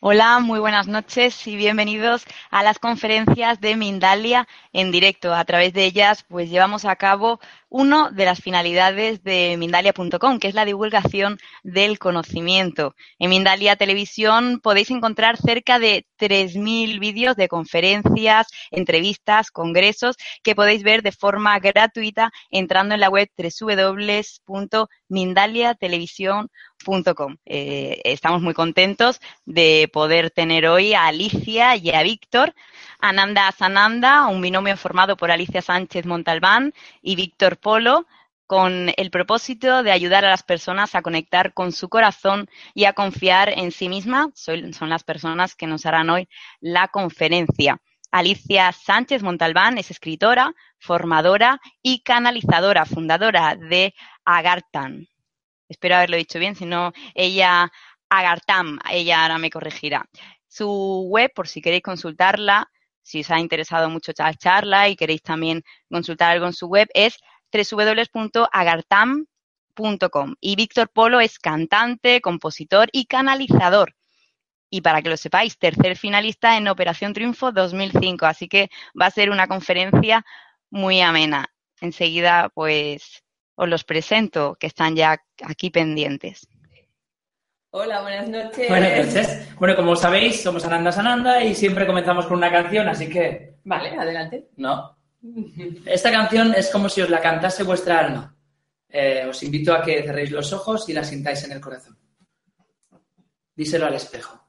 Hola, muy buenas noches y bienvenidos a las conferencias de Mindalia en directo. A través de ellas, pues llevamos a cabo una de las finalidades de Mindalia.com, que es la divulgación del conocimiento. En Mindalia Televisión podéis encontrar cerca de 3.000 vídeos de conferencias, entrevistas, congresos que podéis ver de forma gratuita entrando en la web www.mindaliatelevisión.com eh, estamos muy contentos de poder tener hoy a Alicia y a Víctor, Ananda Sananda, un binomio formado por Alicia Sánchez Montalbán y Víctor Polo, con el propósito de ayudar a las personas a conectar con su corazón y a confiar en sí misma. son las personas que nos harán hoy la conferencia. Alicia Sánchez Montalbán es escritora, formadora y canalizadora, fundadora de Agartan. Espero haberlo dicho bien, si no, ella, Agartam, ella ahora me corregirá. Su web, por si queréis consultarla, si os ha interesado mucho la charla y queréis también consultar algo en su web, es www.agartam.com. Y Víctor Polo es cantante, compositor y canalizador. Y para que lo sepáis, tercer finalista en Operación Triunfo 2005. Así que va a ser una conferencia muy amena. Enseguida, pues, os los presento, que están ya aquí pendientes. Hola, buenas noches. Buenas noches. Bueno, como sabéis, somos Ananda Sananda y siempre comenzamos con una canción, así que... Vale, adelante. No. Esta canción es como si os la cantase vuestra alma. Eh, os invito a que cerréis los ojos y la sintáis en el corazón. Díselo al espejo.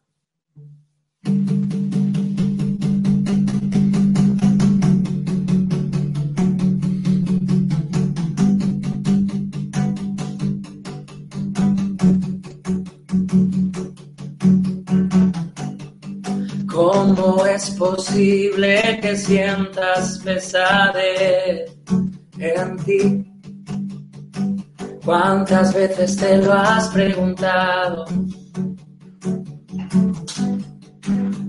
¿Cómo es posible que sientas pesadez en ti? ¿Cuántas veces te lo has preguntado?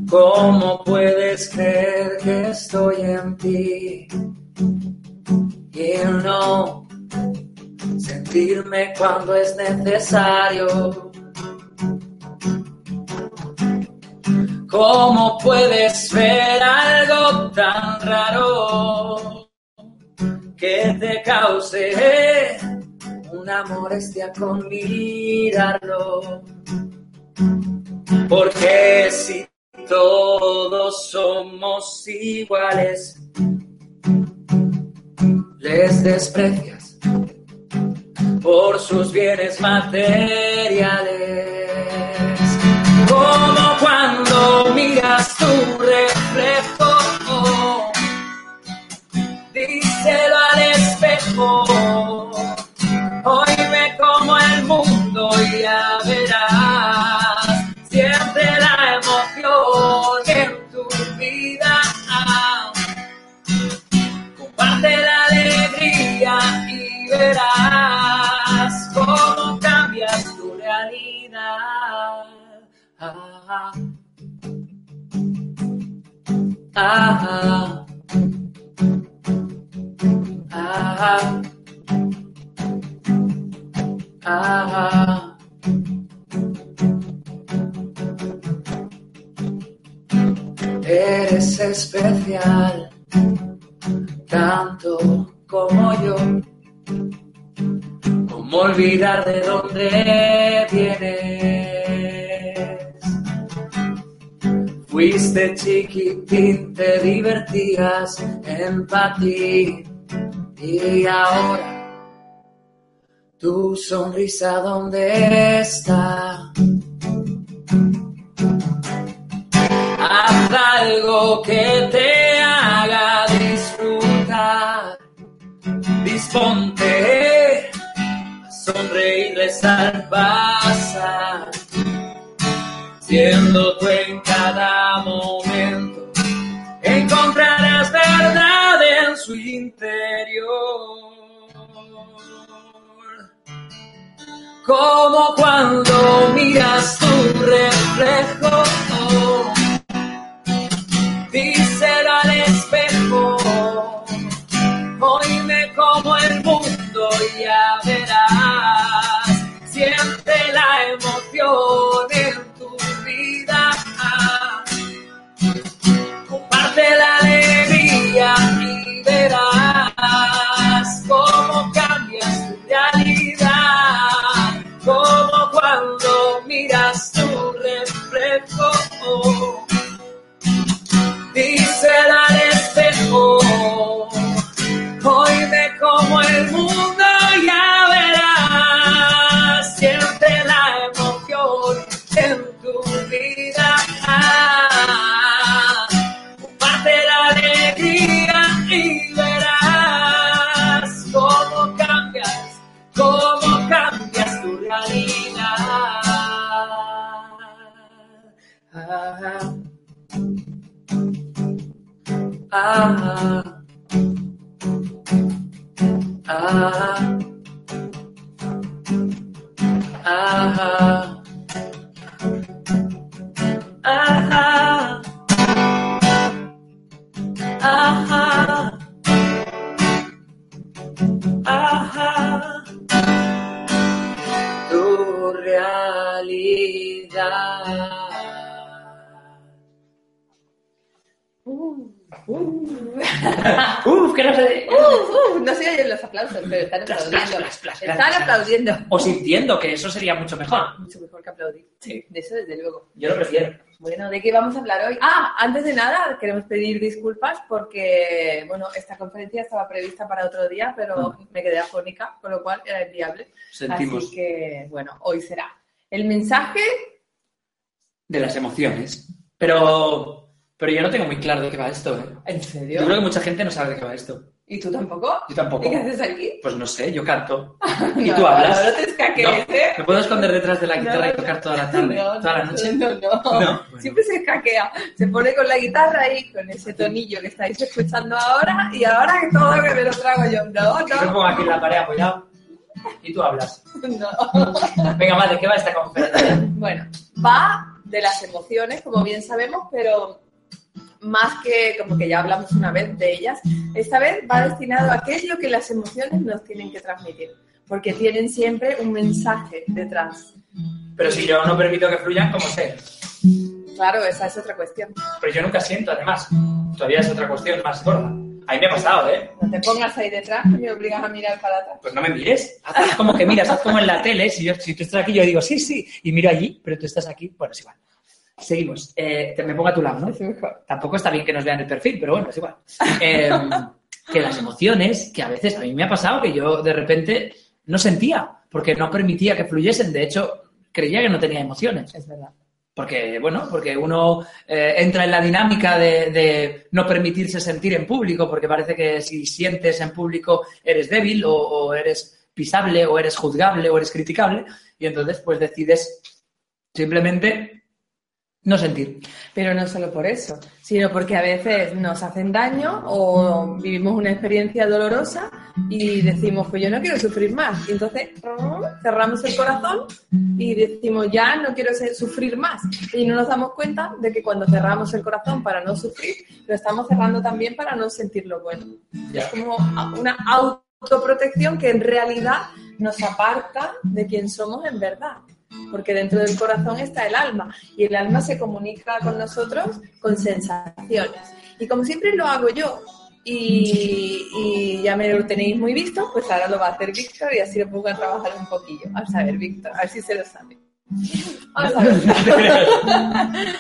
¿Cómo puedes creer que estoy en ti? Y no sentirme cuando es necesario. ¿Cómo puedes ver algo tan raro que te cause una molestia con mirarlo? Porque si todos somos iguales, les desprecias por sus bienes materiales miras tu reflejo. Díselo al espejo. Hoy ve como el mundo ya verás. Siente la emoción en tu vida. Comparte la alegría y verás cómo cambias tu realidad. Ah, ah, Eres especial, tanto como yo. ¿Cómo olvidar de dónde vienes? Fuiste chiquitín, te divertías en y ahora tu sonrisa dónde está. Haz algo que te haga disfrutar. Disponte a sonreírles al pasar. Siendo tú en cada momento, encontrarás verdad en su interior. Como cuando miras tu reflejo, O sintiendo que eso sería mucho mejor. Mucho mejor que aplaudir. Sí. De eso, desde luego. Yo lo prefiero. Bueno, ¿de qué vamos a hablar hoy? Ah, antes de nada, queremos pedir disculpas porque, bueno, esta conferencia estaba prevista para otro día, pero me quedé afónica, con lo cual era inviable. Sentimos Así que, bueno, hoy será. El mensaje, de las emociones. Pero, pero yo no tengo muy claro de qué va esto. ¿eh? ¿en Yo serio? creo que mucha gente no sabe de qué va esto. ¿Y tú tampoco? Yo tampoco. ¿Y qué haces aquí? Pues no sé, yo canto. ¿Y tú hablas? No, no te escaquees, No, ¿eh? Me puedo esconder detrás de la No, guitarra y tocar toda la tarde, No, toda la no, noche. No, no. No, bueno. Siempre se escaquea. Se pone con la guitarra ahí, con ese tonillo que estáis escuchando ahora, y ahora que todo que me lo trago yo. No, Yo me no, pongo aquí en la pared apoyado y tú hablas. no. Venga, madre, ¿qué va esta conferencia? Bueno, va de las emociones, como bien sabemos, pero más que como que ya hablamos una vez de ellas, esta vez va destinado a aquello que las emociones nos tienen que transmitir, porque tienen siempre un mensaje detrás. Pero si yo no permito que fluyan, ¿cómo sé? Claro, esa es otra cuestión. Pero yo nunca siento, además. Todavía es otra cuestión más gorda. A mí me ha pasado, ¿eh? No te pongas ahí detrás, que me obligas a mirar para atrás. Pues no me mires. Haz como que miras, haz como en la tele. Si, yo, si tú estás aquí, yo digo sí, sí. Y miro allí, pero tú estás aquí. Bueno, es igual. Seguimos. Eh, te me pongo a tu lado, ¿no? Mejor. Tampoco está bien que nos vean el perfil, pero bueno, es igual. Eh, que las emociones, que a veces a mí me ha pasado que yo de repente no sentía, porque no permitía que fluyesen. De hecho, creía que no tenía emociones. Es verdad. Porque, bueno, porque uno eh, entra en la dinámica de, de no permitirse sentir en público, porque parece que si sientes en público eres débil o, o eres pisable o eres juzgable o eres criticable, y entonces pues decides simplemente no sentir. Pero no solo por eso, sino porque a veces nos hacen daño o vivimos una experiencia dolorosa y decimos, pues yo no quiero sufrir más. Y entonces cerramos el corazón y decimos, ya no quiero sufrir más. Y no nos damos cuenta de que cuando cerramos el corazón para no sufrir, lo estamos cerrando también para no sentir lo bueno. Es como una autoprotección que en realidad nos aparta de quien somos en verdad. Porque dentro del corazón está el alma y el alma se comunica con nosotros con sensaciones. Y como siempre lo hago yo y, ya me lo tenéis muy visto, pues ahora lo va a hacer Víctor y así lo pongo a trabajar un poquillo. Vamos a ver, Víctor, a ver si se lo sabe. Vamos a ver.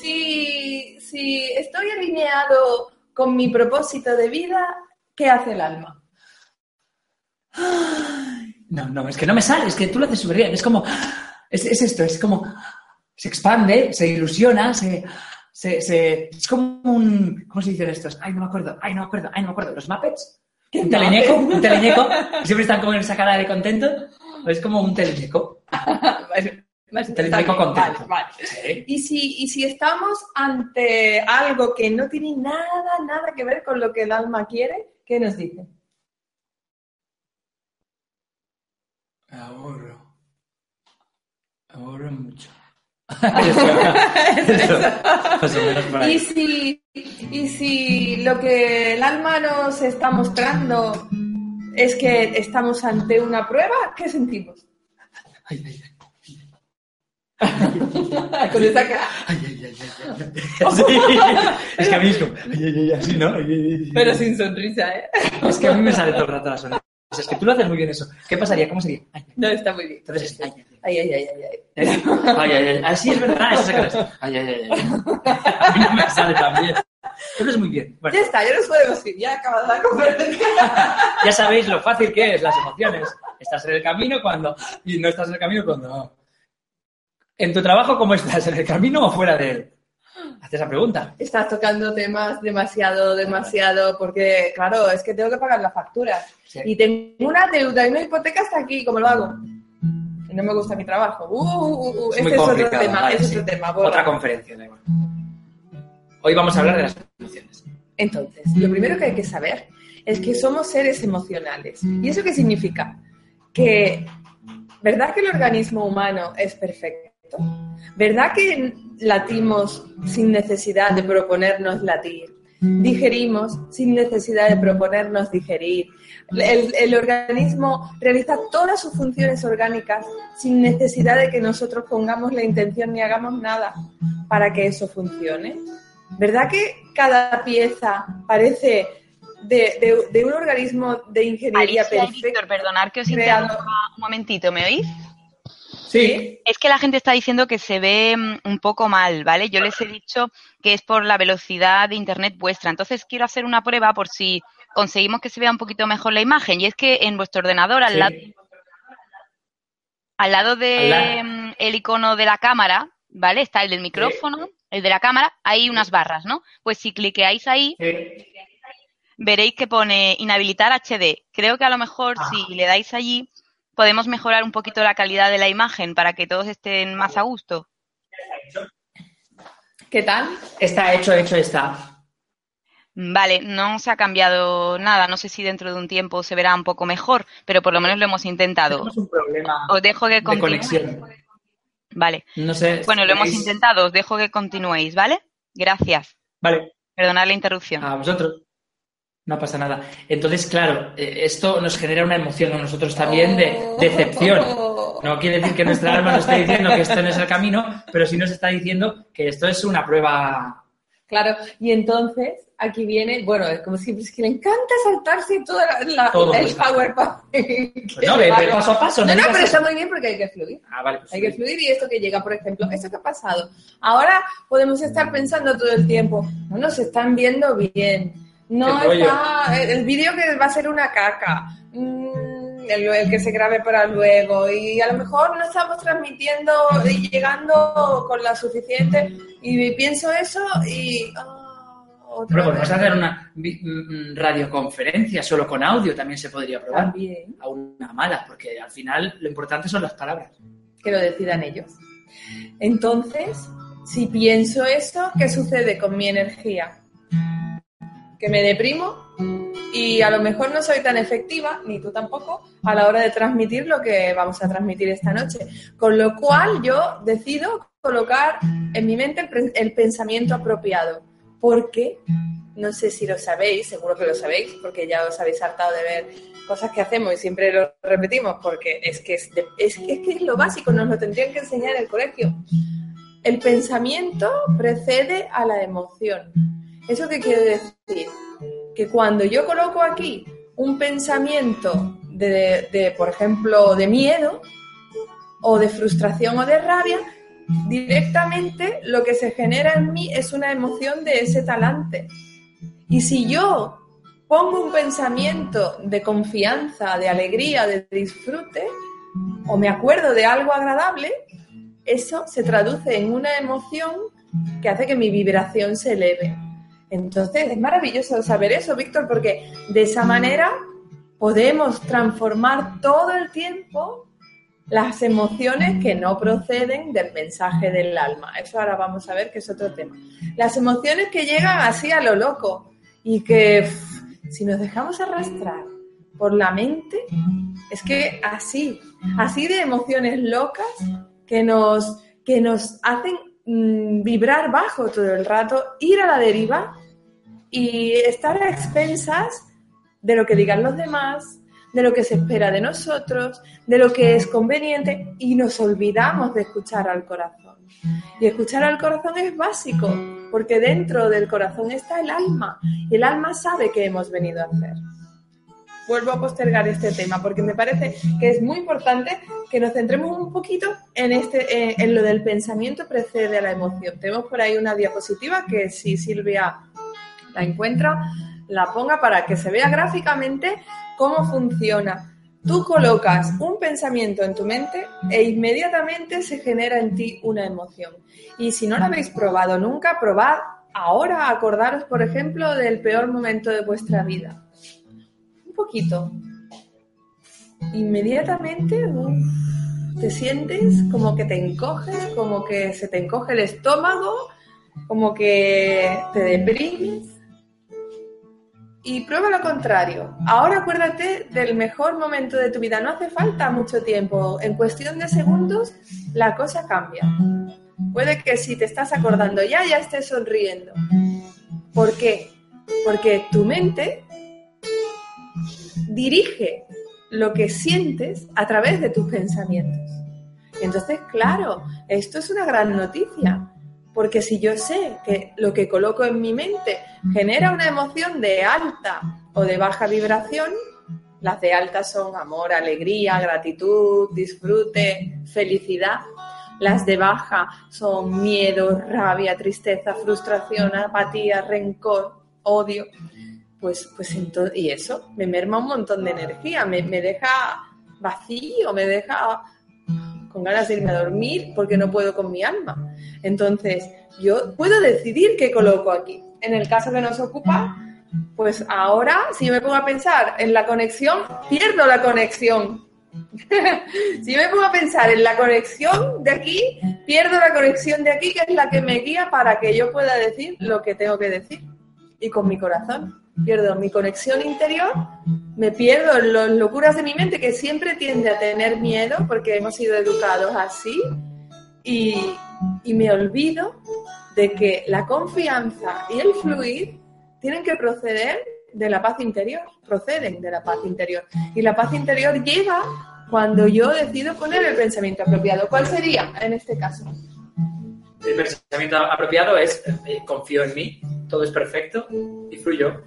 si, si estoy alineado con mi propósito de vida, ¿qué hace el alma? No, no, es que no me sale, es que tú lo haces súper bien. Es como, es, es esto, es como, se expande, se ilusiona, se, se, se- es como un, ¿cómo se dicen estos? Ay, no me acuerdo, ay, no me acuerdo, ay, no me acuerdo. ¿Los Muppets? ¿Qué Un teleñeco, un teleñeco, siempre están con esa cara de contento. Es como un teleñeco. Un teleñeco contento. Vale, vale. Sí. Y si, y si estamos ante algo que no tiene nada, nada que ver con lo que el alma quiere, ¿qué nos dice? Ahorro. Mucho. Eso, eso, más o menos por ahí. Y si, y si lo que el alma nos está mostrando es que estamos ante una prueba, ¿qué sentimos? Ay, ay, ay. Con esa cara. Ay, ay, ay, ay, ay. Sí. Es que a mí es como, ay, ay, ay, así, ¿no? Ay, ay, ay. Pero sin sonrisa, ¿eh? Es que a mí me sale todo el rato la sonrisa. Es que tú lo haces muy bien eso. ¿Qué pasaría? ¿Cómo sería? Ay. No, está muy bien. Entonces, ay, ay, Ay, ay, ay, ay, ay. Así es verdad, eso. Ay, ay, ay, ay. A mí no me sale tan bien. Tú lo es muy bien. Bueno, Ya está, ya nos podemos ir. Ya acabado la conferencia. ya sabéis lo fácil que es las emociones. Estás en el camino cuando... Y no estás en el camino cuando... ¿En tu trabajo cómo estás? ¿En el camino o fuera de él? Haz esa pregunta. Estás tocando temas demasiado, demasiado, porque, claro, es que tengo que pagar las facturas. Sí. Y tengo una deuda y una hipoteca hasta aquí, ¿cómo lo hago? Y no me gusta mi trabajo. Uh, uh, uh, Es ese muy es otro tema, vale, sí. es otro tema. borra. Otra conferencia, da igual. Hoy vamos a hablar de las emociones. Entonces, lo primero que hay que saber es que somos seres emocionales. ¿Y eso qué significa? Que, ¿verdad que el organismo humano es perfecto? ¿Verdad que latimos sin necesidad de proponernos latir? Digerimos sin necesidad de proponernos digerir. El, el organismo realiza todas sus funciones orgánicas sin necesidad de que nosotros pongamos la intención ni hagamos nada para que eso funcione. ¿Verdad que cada pieza parece de, de- de un organismo de ingeniería Alicia perfecta? Víctor, perdonar que os interrumpa un momentito, ¿me oís? Sí. Es que la gente está diciendo que se ve mm, un poco mal, ¿vale? Yo les he dicho que es por la velocidad de internet vuestra. Entonces quiero hacer una prueba por si conseguimos que se vea un poquito mejor la imagen. Y es que en vuestro ordenador, al Sí. lado, al lado del lado. icono de la cámara, ¿vale? Está el del micrófono, el de la cámara, hay unas barras, ¿no? Pues si cliqueáis ahí, Sí. veréis que pone inhabilitar HD. Creo que a lo mejor Ah. si le dais allí podemos mejorar un poquito la calidad de la imagen para que todos estén más a gusto. ¿Qué tal? Está hecho, hecho está. Vale, no se ha cambiado nada. No sé si dentro de un tiempo se verá un poco mejor, pero por lo menos lo hemos intentado. Tenemos un problema Os dejo que de continuéis. conexión. Vale. No sé. Bueno, lo hemos ¿tenéis- intentado. Os dejo que continuéis, ¿vale? Gracias. Vale, Perdonad la interrupción. a vosotros. No pasa nada. Entonces, claro, eh, esto nos genera una emoción a nosotros también de decepción. No quiere decir que nuestra alma nos esté diciendo que esto no es el camino, pero sí nos está diciendo que esto es una prueba. Claro, y entonces aquí viene, bueno, es como siempre, es que le encanta saltarse Todo el. PowerPoint. Pues no, ve, paso a paso. No, no, digas pero está muy bien porque hay que fluir. Ah, vale. pues Hay que fluir y esto que llega, por ejemplo, esto que ha pasado. Ahora podemos estar pensando todo el tiempo, no nos están viendo bien, no está, el, el vídeo que va a ser una caca, mm, el, el que se grabe para luego y a lo mejor no estamos transmitiendo y llegando con la suficiente y pienso eso y... ah, otra Hombre, podemos vez. hacer una vi- mm, radioconferencia solo con audio, también se podría probar. También. A una mala, porque al final lo importante son las palabras. que lo decidan ellos. Entonces, si pienso eso, ¿qué sucede con mi energía? Que me deprimo y a lo mejor no soy tan efectiva, ni tú tampoco, a la hora de transmitir lo que vamos a transmitir esta noche. Con lo cual yo decido colocar en mi mente el, pensamiento apropiado. Porque, no sé si lo sabéis, seguro que lo sabéis, porque ya os habéis hartado de ver cosas que hacemos y siempre lo repetimos, porque es que es, que, es que es lo básico, nos lo tendrían que enseñar en el colegio. El pensamiento precede a la emoción. ¿Eso qué quiere decir? Que cuando yo coloco aquí un pensamiento de, de, por ejemplo, de miedo o de frustración o de rabia, directamente lo que se genera en mí es una emoción de ese talante. Y si yo pongo un pensamiento de confianza, de alegría, de disfrute, o me acuerdo de algo agradable, eso se traduce en una emoción que hace que mi vibración se eleve. Entonces, es maravilloso saber eso, Víctor, porque de esa manera podemos transformar todo el tiempo las emociones que no proceden del mensaje del alma. Eso ahora vamos a ver que es otro tema. Las emociones que llegan así a lo loco y que si nos dejamos arrastrar por la mente, es que así, así de emociones locas que nos, que nos hacen mm, vibrar bajo todo el rato, ir a la deriva y estar a expensas de lo que digan los demás, de lo que se espera de nosotros, de lo que es conveniente y nos olvidamos de escuchar al corazón. Y escuchar al corazón es básico, porque dentro del corazón está el alma y el alma sabe qué hemos venido a hacer. Vuelvo a postergar este tema porque me parece que es muy importante que nos centremos un poquito en, este, en lo del pensamiento precede a la emoción. Tenemos por ahí una diapositiva que si Silvia la encuentra, la ponga para que se vea gráficamente cómo funciona. Tú colocas un pensamiento en tu mente e inmediatamente se genera en ti una emoción. Y si no lo habéis probado nunca, probad ahora, acordaros, por ejemplo, del peor momento de vuestra vida. Poquito. Inmediatamente te sientes como que te encoges, como que se te encoge el estómago, como que te deprimes y prueba lo contrario. Ahora acuérdate del mejor momento de tu vida. No hace falta mucho tiempo. En cuestión de segundos, la cosa cambia. Puede que si te estás acordando ya, ya estés sonriendo. ¿Por qué? Porque tu mente dirige lo que sientes a través de tus pensamientos. Entonces, claro, esto es una gran noticia porque si yo sé que lo que coloco en mi mente genera una emoción de alta o de baja vibración, las de alta son amor, alegría, gratitud, disfrute, felicidad. Las de baja son miedo, rabia, tristeza, frustración, apatía, rencor, odio. Pues, pues entonces, y eso me merma un montón de energía, me, me deja vacío, me deja con ganas de irme a dormir porque no puedo con mi alma. Entonces, yo puedo decidir qué coloco aquí. En el caso que nos ocupa, pues ahora, si yo me pongo a pensar en la conexión, pierdo la conexión. si yo me pongo a pensar en la conexión de aquí, pierdo la conexión de aquí, que es la que me guía para que yo pueda decir lo que tengo que decir. Y con mi corazón pierdo mi conexión interior, me pierdo las locuras de mi mente que siempre tiende a tener miedo porque hemos sido educados así y, y me olvido de que la confianza y el fluir tienen que proceder de la paz interior, proceden de la paz interior. Y la paz interior llega cuando yo decido poner el pensamiento apropiado. ¿Cuál sería en este caso? El pensamiento apropiado es eh, confío en mí, todo es perfecto y fluyo.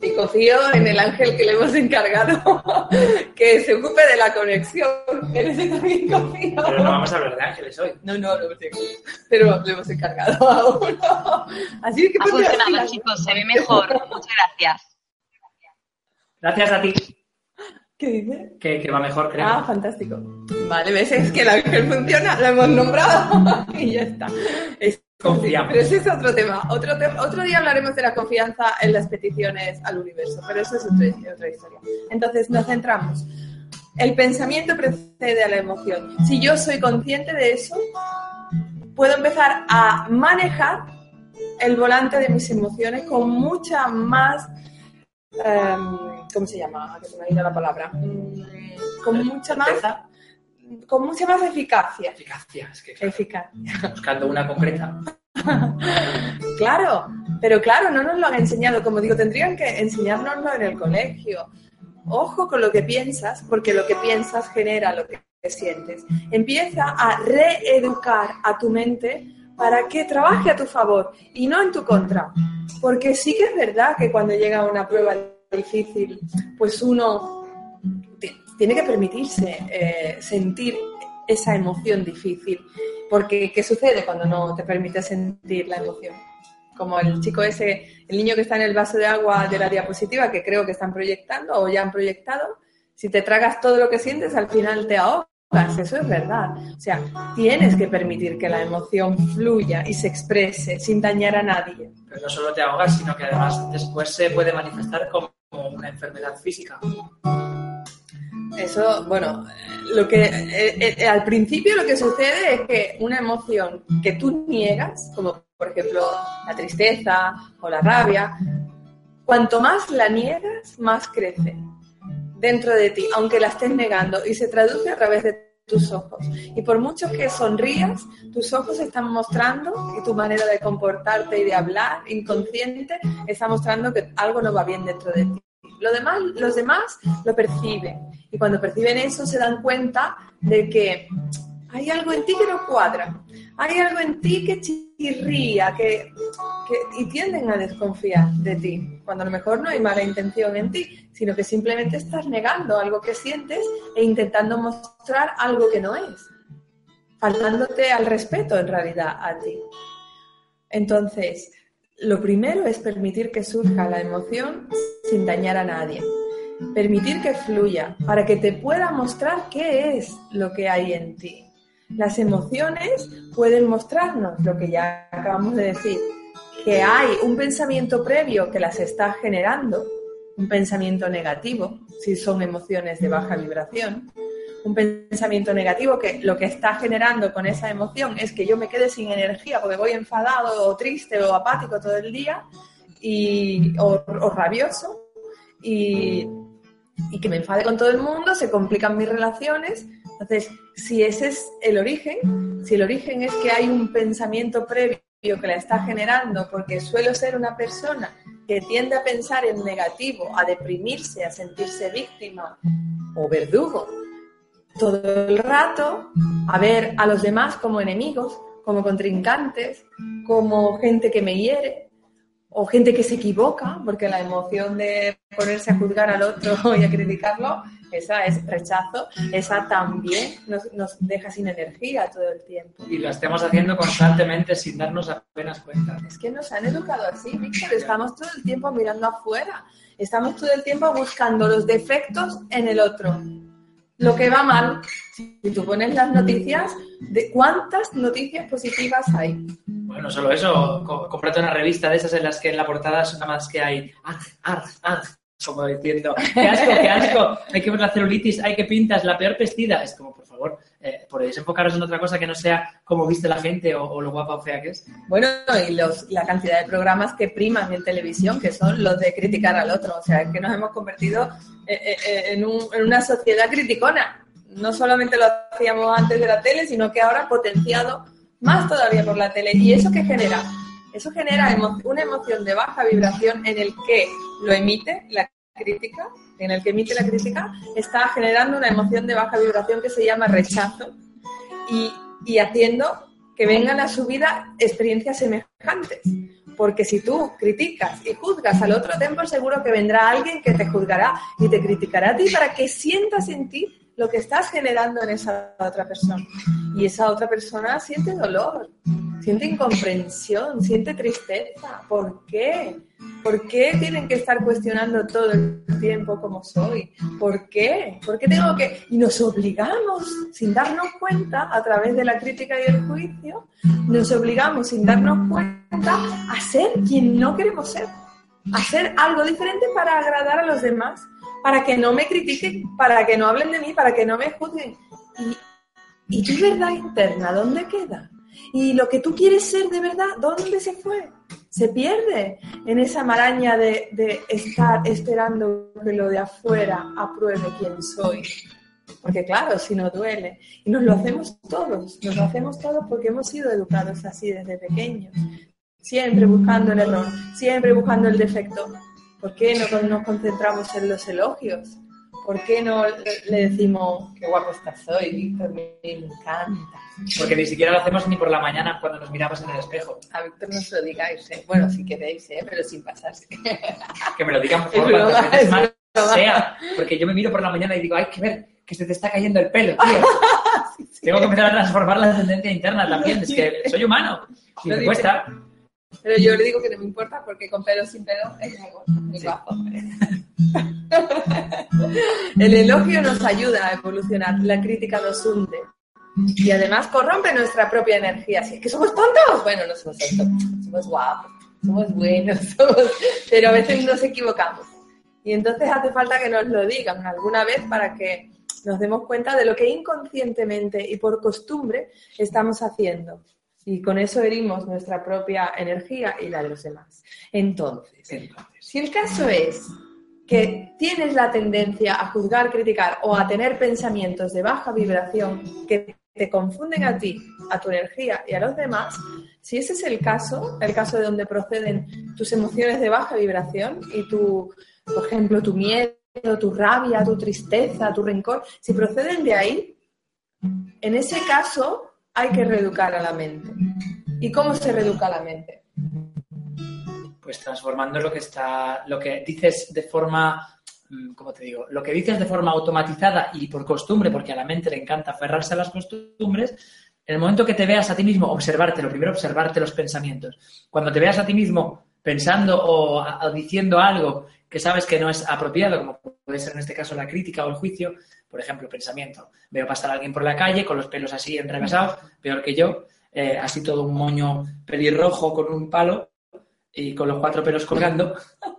Y confío en el ángel que le hemos encargado que se ocupe de la conexión. En ese también confío. Pero no vamos a hablar de ángeles hoy. No, no, no pero le hemos encargado a uno. Así que ha funcionado, chicos, se ve mejor. Muchas gracias. Gracias a ti. ¿Qué dice? Que, que, va mejor, creo. Ah, fantástico. Vale, ves, es que el ángel funciona, lo hemos nombrado y ya está. Es Confiamos. Pero ese es otro tema. Otro, otro día hablaremos de la confianza en las peticiones al universo, pero eso es otra, otra historia. Entonces nos centramos. El pensamiento precede a la emoción. Si yo soy consciente de eso, puedo empezar a manejar el volante de mis emociones con mucha más... Um, ¿Cómo se llama? Que se me ha ido la palabra. Um, con mucha más con mucha más eficacia. Eficacia, es que Eficacia. buscando una concreta. claro, pero claro, no nos lo han enseñado. Como digo, tendrían que enseñárnoslo en el colegio. Ojo con lo que piensas, porque lo que piensas genera lo que sientes. Empieza a reeducar a tu mente para que trabaje a tu favor y no en tu contra. Porque sí que es verdad que cuando llega una prueba difícil, pues uno tiene que permitirse eh, sentir esa emoción difícil. Porque, ¿qué sucede cuando no te permite sentir la emoción? Como el chico ese, el niño que está en el vaso de agua de la diapositiva, que creo que están proyectando o ya han proyectado, si te tragas todo lo que sientes, al final te ahogas. Eso es verdad. O sea, tienes que permitir que la emoción fluya y se exprese sin dañar a nadie. Pero no solo te ahogas, sino que además después se puede manifestar como una enfermedad física. Eso, bueno, lo que eh, eh, al principio lo que sucede es que una emoción que tú niegas, como por ejemplo la tristeza o la rabia, cuanto más la niegas, más crece dentro de ti, aunque la estés negando, y se traduce a través de tus ojos. Y por mucho que sonrías, tus ojos están mostrando y tu manera de comportarte y de hablar inconsciente está mostrando que algo no va bien dentro de ti. Lo demás, los demás lo perciben y cuando perciben eso se dan cuenta de que hay algo en ti que no cuadra, hay algo en ti que chirría, que, y tienden a desconfiar de ti, cuando a lo mejor no hay mala intención en ti, sino que simplemente estás negando algo que sientes e intentando mostrar algo que no es, faltándote al respeto en realidad a ti. Entonces, lo primero es permitir que surja la emoción sin dañar a nadie. Permitir que fluya para que te pueda mostrar qué es lo que hay en ti. Las emociones pueden mostrarnos lo que ya acabamos de decir, que hay un pensamiento previo que las está generando, un pensamiento negativo, si son emociones de baja vibración, un pensamiento negativo que lo que está generando con esa emoción es que yo me quede sin energía porque voy enfadado o triste o apático todo el día y, o, rabioso y, y que me enfade con todo el mundo, se complican mis relaciones. Entonces, si ese es el origen, si el origen es que hay un pensamiento previo que la está generando, porque suelo ser una persona que tiende a pensar en negativo, a deprimirse, a sentirse víctima o verdugo, todo el rato a ver a los demás como enemigos, como contrincantes, como gente que me hiere o gente que se equivoca, porque la emoción de ponerse a juzgar al otro y a criticarlo, esa es rechazo, esa también nos, nos deja sin energía todo el tiempo. Y lo estemos haciendo constantemente sin darnos apenas cuenta. Es que nos han educado así, Víctor, estamos todo el tiempo mirando afuera, estamos todo el tiempo buscando los defectos en el otro lo que va mal. Si tú pones las noticias, ¿de cuántas noticias positivas hay? Bueno, solo eso, cómprate una revista de esas en las que en la portada nada más que hay arg, arg, arg, como diciendo, qué asco, qué asco, hay que ver la celulitis, hay que pintas, la peor vestida. Es como, por favor, eh, ¿podéis enfocaros en otra cosa que no sea cómo viste la gente o, lo guapa o fea que es? Bueno, y los, la cantidad de programas que priman en televisión, que son los de criticar al otro. O sea, que nos hemos convertido eh, eh, en, en una sociedad criticona. No solamente lo hacíamos antes de la tele, sino que ahora potenciado más todavía por la tele. ¿Y eso qué genera? Eso genera una emoción de baja vibración en el que lo emite la crítica, en el que emite la crítica, está generando una emoción de baja vibración que se llama rechazo y, y haciendo que vengan a su vida experiencias semejantes. Porque si tú criticas y juzgas al otro, tiempo seguro que vendrá alguien que te juzgará y te criticará a ti para que sientas en ti lo que estás generando en esa otra persona. Y esa otra persona siente dolor, siente incomprensión, siente tristeza. ¿Por qué? ¿Por qué tienen que estar cuestionando todo el tiempo como soy? ¿Por qué? ¿Por qué tengo que...? Y nos obligamos, sin darnos cuenta, a través de la crítica y el juicio, nos obligamos, sin darnos cuenta, a ser quien no queremos ser. A hacer algo diferente para agradar a los demás, para que no me critiquen, para que no hablen de mí, para que no me juzguen. ¿Y, y tu verdad interna dónde queda? ¿Y lo que tú quieres ser de verdad, dónde se fue? Se pierde en esa maraña de, estar esperando que lo de afuera apruebe quién soy. Porque claro, si no duele. Y nos lo hacemos todos, nos lo hacemos todos porque hemos sido educados así desde pequeños. Siempre buscando el error, siempre buscando el defecto. ¿Por qué no nos concentramos en los elogios? ¿Por qué no le decimos qué guapo estás hoy, Víctor? Me encanta. Porque ni siquiera lo hacemos ni por la mañana cuando nos miramos en el espejo. A Víctor no se lo digáis, ¿eh? Bueno, si queréis, ¿eh? Pero sin pasarse. Que me lo digan por favor, cuantas más sea. Porque yo me miro por la mañana y digo, hay que ver que se te está cayendo el pelo, tío. Tengo que empezar a transformar la tendencia interna también. Es que soy humano. Y Lo me dice. cuesta. Pero yo le digo que no me importa porque con pedo o sin pedo es guapo, muy Sí. guapo. El elogio nos ayuda a evolucionar, la crítica nos hunde. Y además corrompe nuestra propia energía. Si es que somos tontos, bueno, no somos tontos, somos guapos, somos buenos, somos- pero a veces nos equivocamos. Y entonces hace falta que nos lo digan alguna vez para que nos demos cuenta de lo que inconscientemente y por costumbre estamos haciendo. Y con eso herimos nuestra propia energía y la de los demás. Entonces, Entonces, si el caso es que tienes la tendencia a juzgar, criticar o a tener pensamientos de baja vibración que te confunden a ti, a tu energía y a los demás, si ese es el caso, el caso de donde proceden tus emociones de baja vibración y tu, por ejemplo, tu miedo, tu rabia, tu tristeza, tu rencor, si proceden de ahí, en ese caso hay que reeducar a la mente. ¿Y cómo se reeduca la mente? Pues transformando lo que está, lo que dices de forma, mm, ¿cómo te digo? Lo que dices de forma automatizada y por costumbre, porque a la mente le encanta aferrarse a las costumbres, en el momento que te veas a ti mismo, observarte, lo primero, observarte los pensamientos. Cuando te veas a ti mismo pensando o, diciendo algo que sabes que no es apropiado, como puede ser en este caso la crítica o el juicio, por ejemplo, pensamiento. Veo pasar a alguien por la calle con los pelos así enrevesados, peor que yo, eh, así todo un moño pelirrojo con un palo y con los cuatro pelos colgando.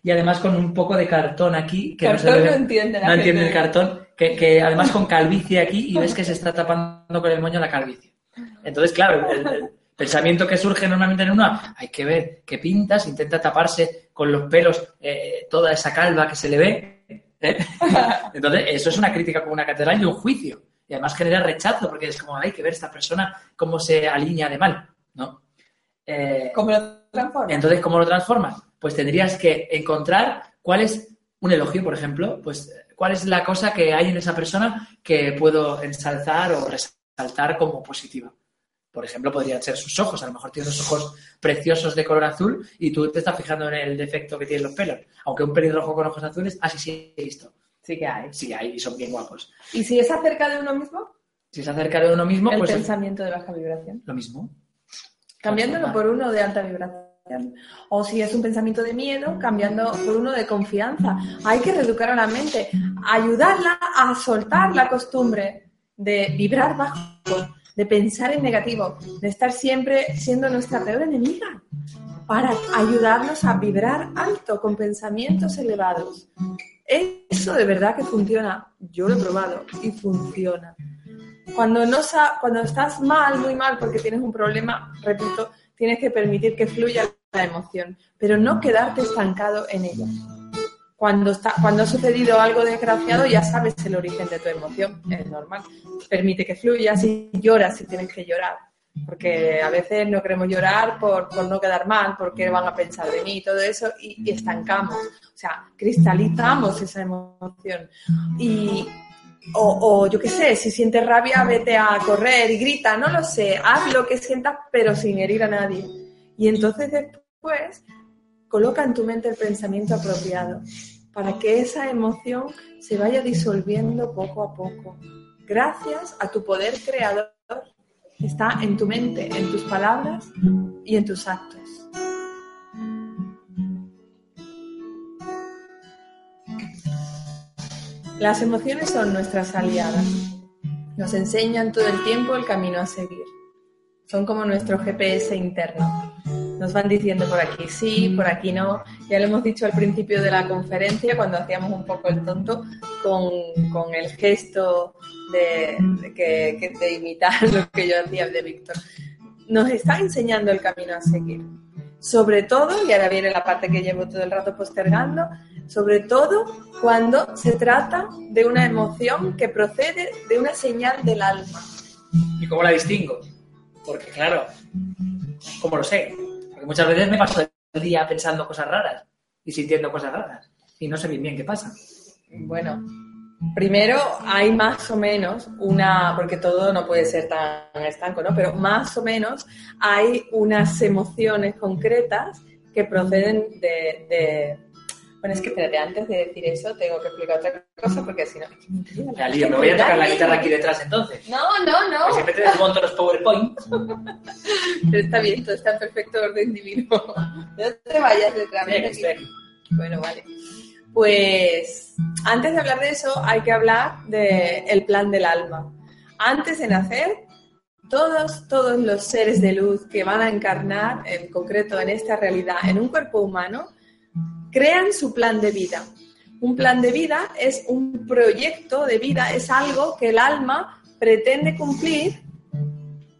Y además con un poco de cartón aquí, que no se no entiende la no entiende el cartón, que, que además con calvicie aquí y ves que se está tapando con el moño la calvicie. Entonces, claro, el, el pensamiento que surge normalmente en uno, hay que ver qué pintas, intenta taparse con los pelos eh, toda esa calva que se le ve. ¿eh? Entonces, eso es una crítica como una catedral y un juicio. Y además genera rechazo, porque es como, hay que ver esta persona cómo se alinea de mal, ¿no? Eh, ¿Cómo lo transformas? entonces, ¿cómo lo transformas? Pues tendrías que encontrar cuál es un elogio, por ejemplo, pues cuál es la cosa que hay en esa persona que puedo ensalzar o resaltar como positiva. Por ejemplo, podrían ser sus ojos. A lo mejor tiene unos ojos preciosos de color azul y tú te estás fijando en el defecto que tienen los pelos. Aunque un pelirrojo con ojos azules, así sí he visto. Sí que hay. Sí, hay y son bien guapos. ¿Y si es acerca de uno mismo? Si es acerca de uno mismo, el pues pensamiento de baja vibración. lo mismo. Cambiándolo por uno de alta vibración. O si es un pensamiento de miedo, cambiando por uno de confianza. Hay que reeducar a la mente, ayudarla a soltar la costumbre de vibrar bajo, de pensar en negativo, de estar siempre siendo nuestra peor enemiga, para ayudarnos a vibrar alto con pensamientos elevados. Eso de verdad que funciona. Yo lo he probado y funciona. Cuando, no cuando estás mal, muy mal, porque tienes un problema, repito, tienes que permitir que fluya la emoción, pero no quedarte estancado en ella. Cuando, está, cuando ha sucedido algo desgraciado, ya sabes el origen de tu emoción, es normal. Permite que fluya, si lloras, si tienes que llorar. Porque a veces no queremos llorar por, por no quedar mal, porque van a pensar de mí todo eso, y, y estancamos. O sea, cristalizamos esa emoción. Y, o, yo qué sé, si sientes rabia, vete a correr y grita, no lo sé, haz lo que sientas, pero sin herir a nadie. Y entonces después coloca en tu mente el pensamiento apropiado para que esa emoción se vaya disolviendo poco a poco. Gracias a tu poder creador está en tu mente, en tus palabras y en tus actos. Las emociones son nuestras aliadas. Nos enseñan todo el tiempo el camino a seguir. Son como nuestro GPS interno. Nos van diciendo por aquí sí, por aquí no. Ya lo hemos dicho al principio de la conferencia, cuando hacíamos un poco el tonto, con, con el gesto de, de que, de imitar lo que yo hacía de Víctor. Nos está enseñando el camino a seguir. Sobre todo, y ahora viene la parte que llevo todo el rato postergando, sobre todo cuando se trata de una emoción que procede de una señal del alma. ¿Y cómo la distingo? Porque, claro, ¿cómo lo sé? Porque muchas veces me paso el día pensando cosas raras y sintiendo cosas raras y no sé bien bien qué pasa. Bueno, primero hay más o menos una, porque todo no puede ser tan estanco, ¿no? Pero más o menos hay unas emociones concretas que proceden de, de- Bueno, es que espérate, antes de decir eso, tengo que explicar otra cosa porque si no. Ya, lío, me voy a tocar la guitarra aquí detrás entonces. No, no, no. Siempre te desmonto los PowerPoint. Pero está bien, todo está en perfecto orden divino. No te vayas detrás. Espera. Bueno, vale. Pues antes de hablar de eso, hay que hablar del plan del alma. Antes de nacer, todos, todos los seres de luz que van a encarnar, en concreto en esta realidad, en un cuerpo humano, crean su plan de vida. Un plan de vida es un proyecto de vida, es algo que el alma pretende cumplir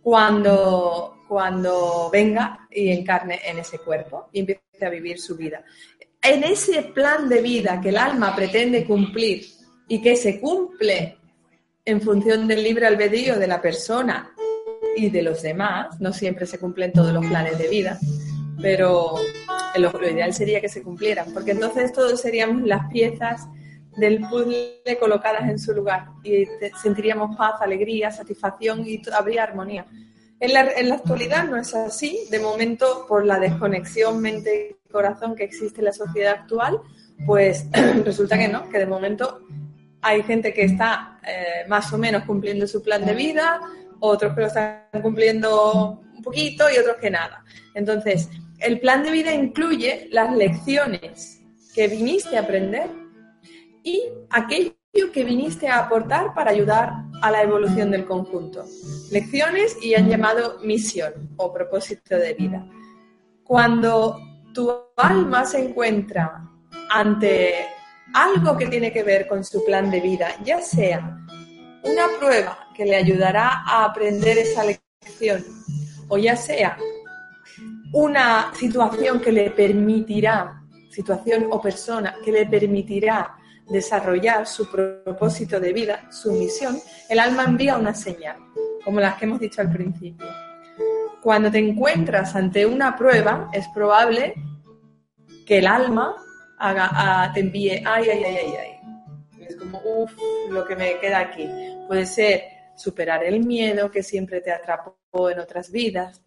cuando, cuando venga y encarne en ese cuerpo y empiece a vivir su vida. En ese plan de vida que el alma pretende cumplir y que se cumple en función del libre albedrío de la persona y de los demás, no siempre se cumplen todos los planes de vida, pero lo, ideal sería que se cumplieran, porque entonces todos seríamos las piezas del puzzle colocadas en su lugar y sentiríamos paz, alegría, satisfacción y habría armonía. En la, en la actualidad no es así, de momento por la desconexión mente-corazón que existe en la sociedad actual, pues resulta que no, que de momento hay gente que está eh, más o menos cumpliendo su plan de vida, otros que lo están cumpliendo un poquito y otros que nada. Entonces, el plan de vida incluye las lecciones que viniste a aprender y aquello que viniste a aportar para ayudar a la evolución del conjunto. Lecciones y han llamado misión o propósito de vida. Cuando tu alma se encuentra ante algo que tiene que ver con su plan de vida, ya sea una prueba que le ayudará a aprender esa lección, o ya sea una situación que le permitirá, situación o persona que le permitirá desarrollar su propósito de vida, su misión, el alma envía una señal, como las que hemos dicho al principio. Cuando te encuentras ante una prueba, es probable que el alma haga, ah, te envíe, ay, ay, ay, ay, ay. Es como, uff, lo que me queda aquí. Puede ser superar el miedo que siempre te atrapó en otras vidas,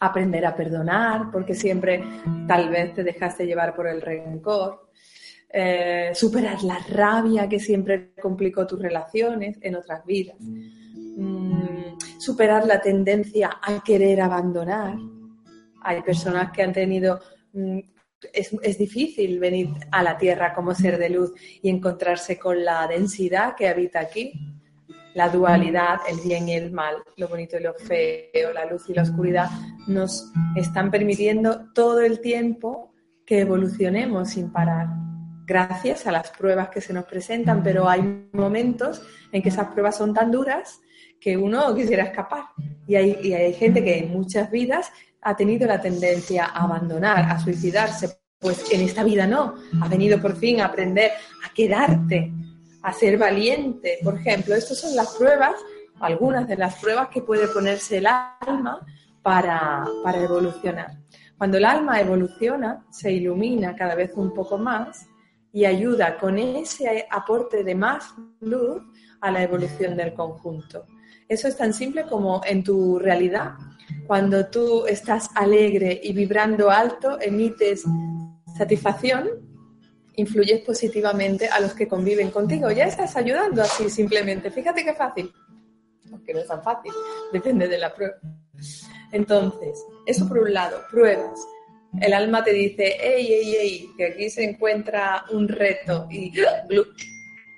aprender a perdonar, porque siempre tal vez te dejaste llevar por el rencor, eh, superar la rabia que siempre complicó tus relaciones en otras vidas, Mm, superar la tendencia a querer abandonar. Hay personas que han tenido... mm, es, es difícil venir a la Tierra como ser de luz y encontrarse con la densidad que habita aquí, la dualidad, el bien y el mal, lo bonito y lo feo, la luz y la oscuridad, nos están permitiendo todo el tiempo que evolucionemos sin parar, gracias a las pruebas que se nos presentan, pero hay momentos en que esas pruebas son tan duras que uno quisiera escapar. Y hay, y hay gente que en muchas vidas ha tenido la tendencia a abandonar, a suicidarse. Pues en esta vida no, ha venido por fin a aprender a quedarte, a ser valiente. Por ejemplo, estas son las pruebas, algunas de las pruebas que puede ponerse el alma para, para evolucionar. Cuando el alma evoluciona, se ilumina cada vez un poco más y ayuda con ese aporte de más luz a la evolución del conjunto. Eso es tan simple como en tu realidad. Cuando tú estás alegre y vibrando alto, emites satisfacción, influyes positivamente a los que conviven contigo. Ya estás ayudando así simplemente. Fíjate qué fácil. Aunque no es tan fácil, depende de la prueba. Entonces, eso por un lado, pruebas. El alma te dice, hey, hey, hey, que aquí se encuentra un reto y,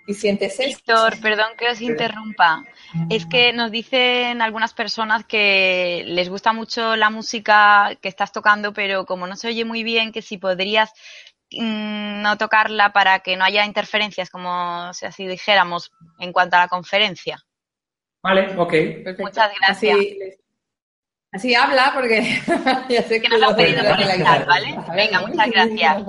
y sientes esto. Víctor, perdón que os interrumpa. Es que nos dicen algunas personas que les gusta mucho la música que estás tocando, pero como no se oye muy bien, que si podrías no tocarla para que no haya interferencias, como si así dijéramos, en cuanto a la conferencia. Vale, ok. Perfecto. Muchas gracias. Así, así habla porque ya sé Que nos lo han pedido chat, ¿vale? Venga, muchas gracias.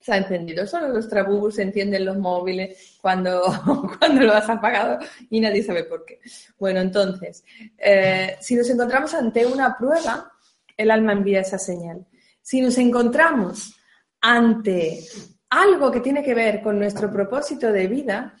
Se ha encendido. Solo los trabubus encienden los móviles cuando, cuando lo has apagado y nadie sabe por qué. Bueno, entonces, eh, si nos encontramos ante una prueba, el alma envía esa señal. Si nos encontramos ante algo que tiene que ver con nuestro propósito de vida,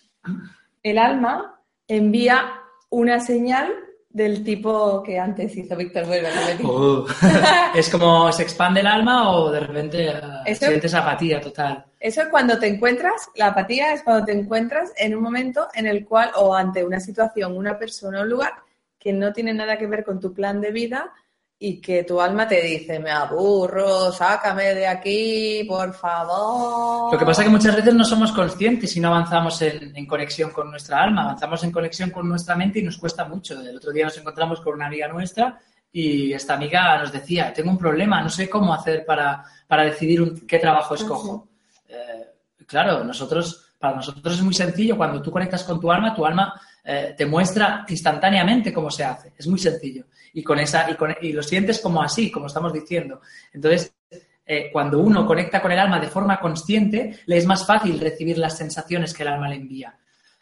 el alma envía una señal del tipo que antes hizo Víctor Vuelve. Uh, es como se expande el alma o de repente eh, Eso- sientes apatía total. Eso es cuando te encuentras, la apatía es cuando te encuentras en un momento en el cual, o ante una situación, una persona o un lugar que no tiene nada que ver con tu plan de vida y que tu alma te dice, me aburro, sácame de aquí, por favor. Lo que pasa es que muchas veces no somos conscientes y no avanzamos en, en conexión con nuestra alma, avanzamos en conexión con nuestra mente y nos cuesta mucho. El otro día nos encontramos con una amiga nuestra y esta amiga nos decía, tengo un problema, no sé cómo hacer para, para decidir un- qué trabajo escojo. Eh, claro, nosotros, para nosotros es muy sencillo, cuando tú conectas con tu alma, tu alma eh, te muestra instantáneamente cómo se hace, es muy sencillo. Y, con esa, y, con- y lo sientes como así, como estamos diciendo. Entonces, eh, cuando uno conecta con el alma de forma consciente, le es más fácil recibir las sensaciones que el alma le envía.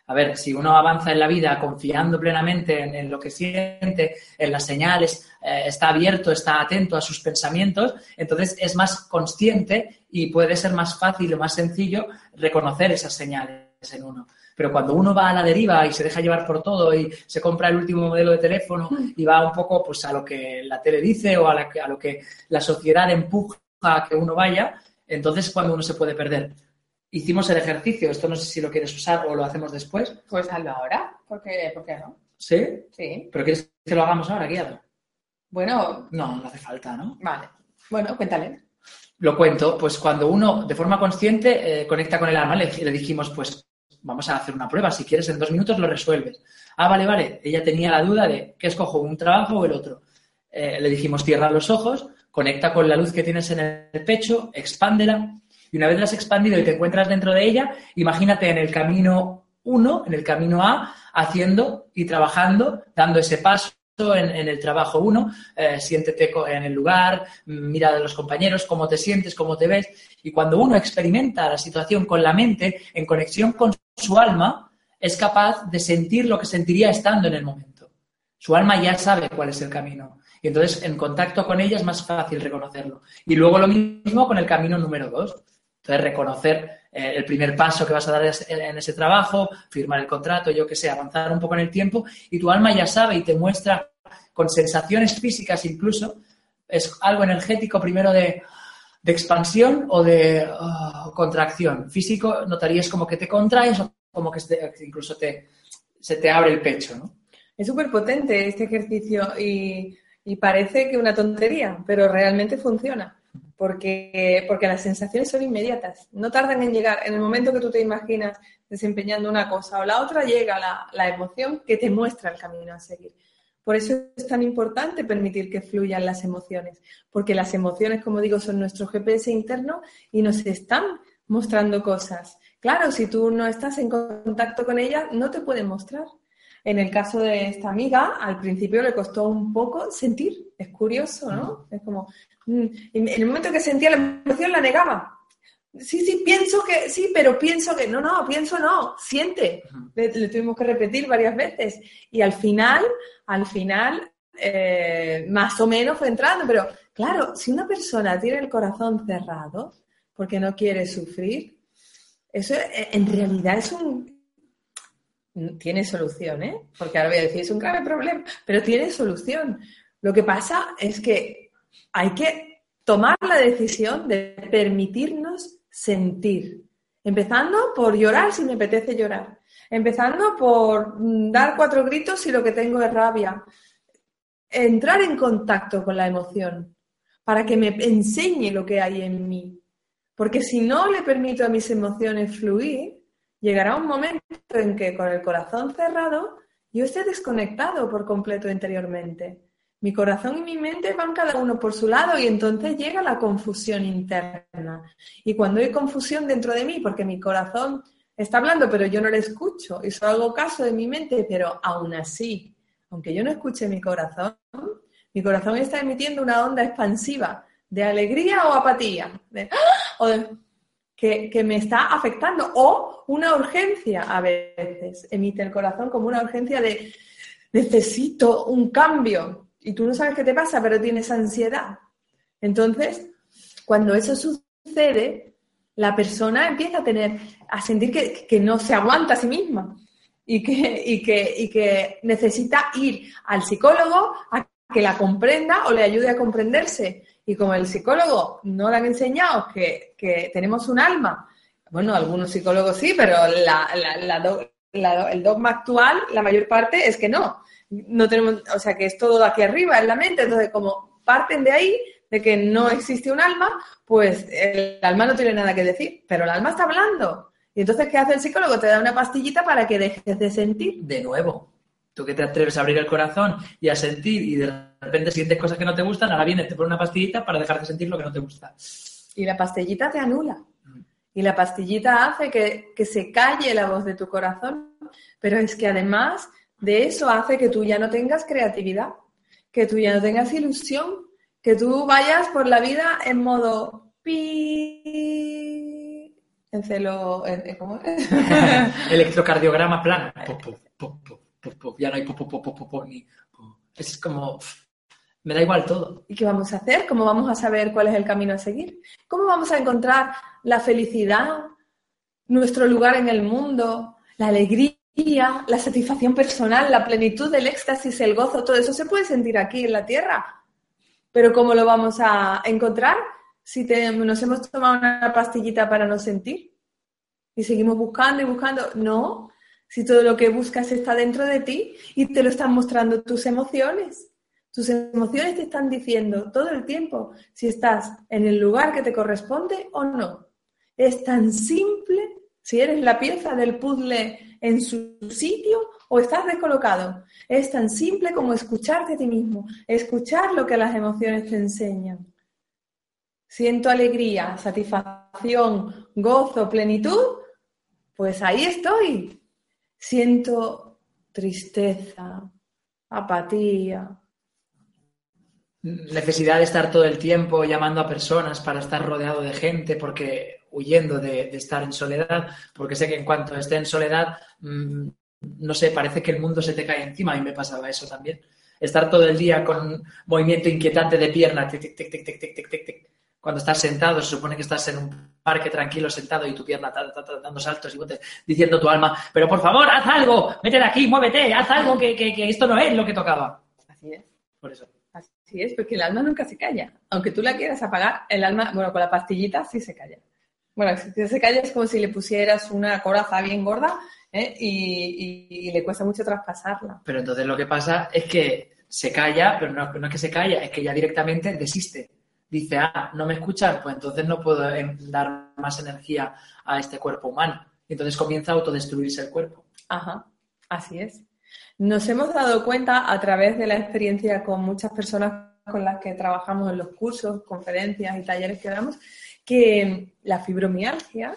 A ver, si uno avanza en la vida confiando plenamente en, lo que siente, en las señales, eh, está abierto, está atento a sus pensamientos, entonces es más consciente y puede ser más fácil o más sencillo reconocer esas señales en uno. Pero cuando uno va a la deriva y se deja llevar por todo y se compra el último modelo de teléfono y va un poco pues, a lo que la tele dice o a, la que- a lo que la sociedad empuja a que uno vaya, entonces es cuando uno se puede perder. Hicimos el ejercicio, esto no sé si lo quieres usar o lo hacemos después. Pues hazlo ahora, ¿por qué, por qué no? ¿Sí? Sí. ¿Pero quieres que lo hagamos ahora, guiado? Bueno, No, no hace falta, ¿no? vale. Bueno, cuéntale. Lo cuento, pues cuando uno de forma consciente eh, conecta con el alma, le, le dijimos, pues vamos a hacer una prueba, si quieres en dos minutos lo resuelves. Ah, vale, vale. Ella tenía la duda de qué escojo, un trabajo o el otro. Eh, le dijimos, cierra los ojos, conecta con la luz que tienes en el pecho, expándela. Y una vez la has expandido y te encuentras dentro de ella, imagínate en el camino 1, en el camino A, haciendo y trabajando, dando ese paso en, el trabajo 1, siéntete co- en el lugar, mira a los compañeros, cómo te sientes, cómo te ves. Y cuando uno experimenta la situación con la mente, en conexión con su alma, es capaz de sentir lo que sentiría estando en el momento. Su alma ya sabe cuál es el camino. Y entonces, en contacto con ella es más fácil reconocerlo. Y luego lo mismo con el camino número dos. Entonces, reconocer eh, el primer paso que vas a dar es- en ese trabajo, firmar el contrato, yo que sé, avanzar un poco en el tiempo, y tu alma ya sabe y te muestra con sensaciones físicas incluso, es algo energético primero de, de expansión o de ah, contracción. Físico notarías como que te contraes o como que incluso te, se te abre el pecho, ¿no? Es súper potente este ejercicio y, y parece que una tontería, pero realmente funciona. Porque, porque las sensaciones son inmediatas, no tardan en llegar. En el momento que tú te imaginas desempeñando una cosa o la otra, llega la, la emoción que te muestra el camino a seguir. Por eso es tan importante permitir que fluyan las emociones, porque las emociones, como digo, son nuestro GPS interno y nos están mostrando cosas. Claro, si tú no estás en contacto con ellas, no te pueden mostrar. En el caso de esta amiga, al principio le costó un poco sentir. Es curioso, ¿no? Es como, mm, en el momento que sentía la emoción la negaba. Sí, sí, pienso que sí, pero pienso que no, no, pienso no, siente. Le, le tuvimos que repetir varias veces. Y al final, al final, eh, más o menos fue entrando. Pero claro, si una persona tiene el corazón cerrado porque no quiere sufrir, eso eh, en realidad es un, tiene solución, ¿eh? Porque ahora voy a decir, es un grave problema, pero tiene solución. Lo que pasa es que hay que tomar la decisión de permitirnos sentir. Empezando por llorar si me apetece llorar. Empezando por mm, dar cuatro gritos si lo que tengo es rabia. Entrar en contacto con la emoción para que me enseñe lo que hay en mí. Porque si no le permito a mis emociones fluir, llegará un momento en que con el corazón cerrado yo esté desconectado por completo interiormente. Mi corazón y mi mente van cada uno por su lado y entonces llega la confusión interna. Y cuando hay confusión dentro de mí, porque mi corazón está hablando, pero yo no le escucho y solo hago caso de mi mente, pero aún así, aunque yo no escuche mi corazón, mi corazón está emitiendo una onda expansiva de alegría o apatía, de, ¡ah! o que, que me está afectando, o una urgencia a veces, emite el corazón como una urgencia de necesito un cambio y tú no sabes qué te pasa, pero tienes ansiedad. Entonces, cuando eso sucede, la persona empieza a tener, a sentir que, que no se aguanta a sí misma. y que, y que, y que necesita ir al psicólogo a que la comprenda o le ayude a comprenderse. Y como el psicólogo no le han enseñado que, que tenemos un alma, bueno, algunos psicólogos sí, pero el dogma actual, la mayor parte es que no. No tenemos, o sea, que es todo aquí arriba, en la mente. Entonces, como parten de ahí, de que no existe un alma, pues el alma no tiene nada que decir, pero el alma está hablando. Y entonces, ¿qué hace el psicólogo? Te da una pastillita para que dejes de sentir. De nuevo, tú que te atreves a abrir el corazón y a sentir y de repente sientes cosas que no te gustan, ahora viene, te pone una pastillita para dejar de sentir lo que no te gusta. Y la pastillita te anula. Mm. Y la pastillita hace que, que se calle la voz de tu corazón, pero es que además de eso hace que tú ya no tengas creatividad, que tú ya no tengas ilusión, que tú vayas por la vida en modo pi en celo ¿cómo es? electrocardiograma plano ya no hay ni es como me da igual todo. ¿Y qué vamos a hacer? ¿Cómo vamos a saber cuál es el camino a seguir? ¿Cómo vamos a encontrar la felicidad, nuestro lugar en el mundo, la alegría, la satisfacción personal, la plenitud del éxtasis, el gozo? Todo eso se puede sentir aquí en la tierra. Pero ¿cómo lo vamos a encontrar si nos hemos tomado una pastillita para no sentir? Y seguimos buscando y buscando. No, si todo lo que buscas está dentro de ti y te lo están mostrando tus emociones. Tus emociones te están diciendo todo el tiempo si estás en el lugar que te corresponde o no. Es tan simple si eres la pieza del puzzle en su sitio o estás descolocado. Es tan simple como escucharte a ti mismo, escuchar lo que las emociones te enseñan. Siento alegría, satisfacción, gozo, plenitud. Pues ahí estoy. Siento tristeza, apatía, necesidad de estar todo el tiempo llamando a personas para estar rodeado de gente, porque huyendo de, estar en soledad, porque sé que en cuanto esté en soledad, mm, no sé, parece que el mundo se te cae encima y me pasaba eso también. Estar todo el día con movimiento inquietante de pierna, tic, tic, tic, tic, tic, tic, tic, tic. Cuando estás sentado, se supone que estás en un parque tranquilo sentado y tu pierna está, dando saltos y diciendo tu alma, pero por favor, haz algo, métete aquí, muévete, haz algo que, que esto no es lo que tocaba. Así es. Por eso. Así es, porque el alma nunca se calla. Aunque tú la quieras apagar, el alma, bueno, con la pastillita sí se calla. Bueno, si se calla es como si le pusieras una coraza bien gorda ¿eh? y, le cuesta mucho traspasarla. Pero entonces lo que pasa es que se calla, pero no, no es que se calla, es que ya directamente desiste. Dice, ah, no me escuchan, pues entonces no puedo em, dar más energía a este cuerpo humano. Y entonces comienza a autodestruirse el cuerpo. Ajá, así es. Nos hemos dado cuenta a través de la experiencia con muchas personas con las que trabajamos en los cursos, conferencias y talleres que damos, que la fibromialgia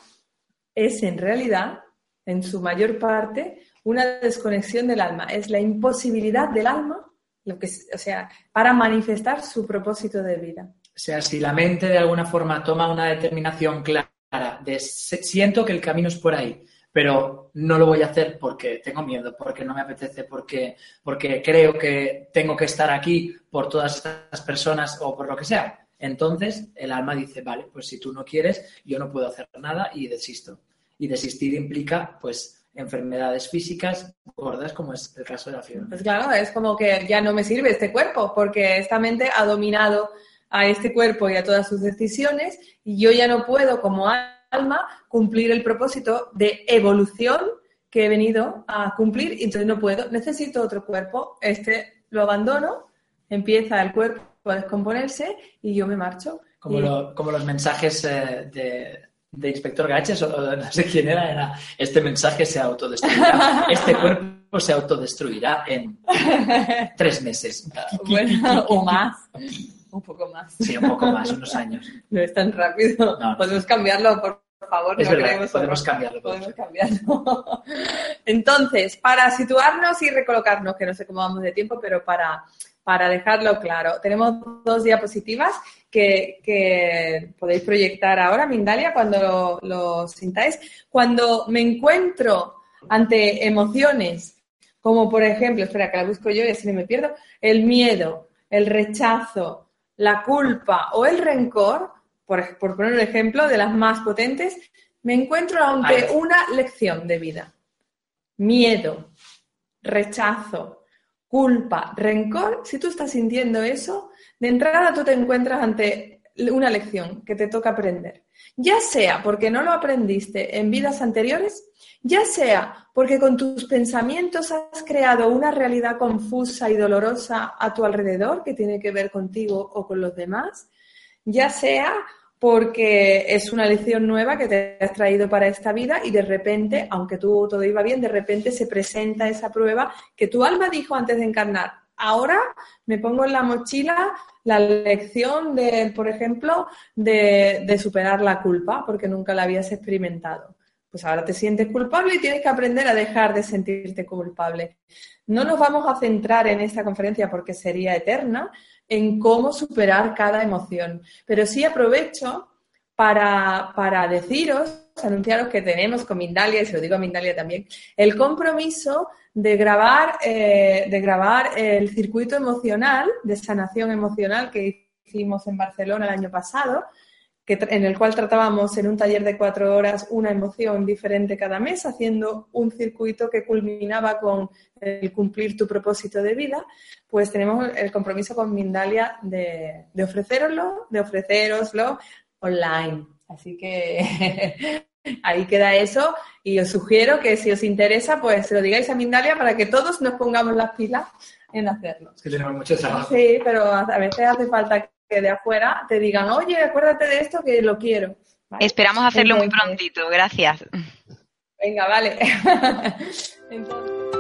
es en realidad, en su mayor parte, una desconexión del alma. Es la imposibilidad del alma, lo que, o sea, para manifestar su propósito de vida. O sea, si la mente de alguna forma toma una determinación clara de siento que el camino es por ahí, pero no lo voy a hacer porque tengo miedo, porque no me apetece, porque, porque creo que tengo que estar aquí por todas estas personas o por lo que sea. Entonces el alma dice, vale, pues si tú no quieres, yo no puedo hacer nada y desisto. Y desistir implica, pues, enfermedades físicas gordas, como es el caso de la fiebre. Pues claro, es como que ya no me sirve este cuerpo, porque esta mente ha dominado a este cuerpo y a todas sus decisiones, y yo ya no puedo, como alma cumplir el propósito de evolución que he venido a cumplir y entonces no puedo, necesito otro cuerpo, este lo abandono, empieza el cuerpo a descomponerse y yo me marcho. Como, como los mensajes eh, de, Inspector Gaches o, no sé quién era, era este mensaje se autodestruirá, este cuerpo se autodestruirá en tres meses. Bueno, o más. Un poco más. Sí, un poco más, unos años. No es tan rápido. Podemos cambiarlo, por favor. Es verdad, podemos cambiarlo. Podemos cambiarlo. Entonces, para situarnos y recolocarnos, que no sé cómo vamos de tiempo, pero para, para dejarlo claro, tenemos dos diapositivas que, que podéis proyectar ahora, Mindalia, cuando lo, lo sintáis. Cuando me encuentro ante emociones, como por ejemplo, espera que la busco yo y así no me pierdo, el miedo, el rechazo, la culpa o el rencor, por, poner un ejemplo de las más potentes, me encuentro ante una lección de vida. miedo, rechazo, culpa, rencor, si tú estás sintiendo eso, de entrada tú te encuentras ante una lección que te toca aprender. Ya sea porque no lo aprendiste en vidas anteriores, ya sea porque con tus pensamientos has creado una realidad confusa y dolorosa a tu alrededor que tiene que ver contigo o con los demás, ya sea porque es una lección nueva que te has traído para esta vida y de repente, aunque tú todo iba bien, de repente se presenta esa prueba que tu alma dijo antes de encarnar. Ahora me pongo en la mochila la lección de, por ejemplo, de, superar la culpa porque nunca la habías experimentado. Pues ahora te sientes culpable y tienes que aprender a dejar de sentirte culpable. No nos vamos a centrar en esta conferencia porque sería eterna, en cómo superar cada emoción. Pero sí aprovecho para, para deciros, anunciaros que tenemos con Mindalia, y se lo digo a Mindalia también, el compromiso de grabar, eh, de grabar el circuito emocional, de sanación emocional que hicimos en Barcelona el año pasado, en el cual tratábamos en un taller de cuatro horas una emoción diferente cada mes, haciendo un circuito que culminaba con el cumplir tu propósito de vida, pues tenemos el compromiso con Mindalia de, de ofreceroslo, de ofreceroslo online. Así que ahí queda eso y os sugiero que si os interesa, pues se lo digáis a Mindalia para que todos nos pongamos las pilas en hacerlo. Es que tenemos mucho trabajo. Sí, pero a veces hace falta que de afuera te digan, oye, acuérdate de esto que lo quiero. Esperamos hacerlo muy prontito, gracias. Venga, vale. Entonces...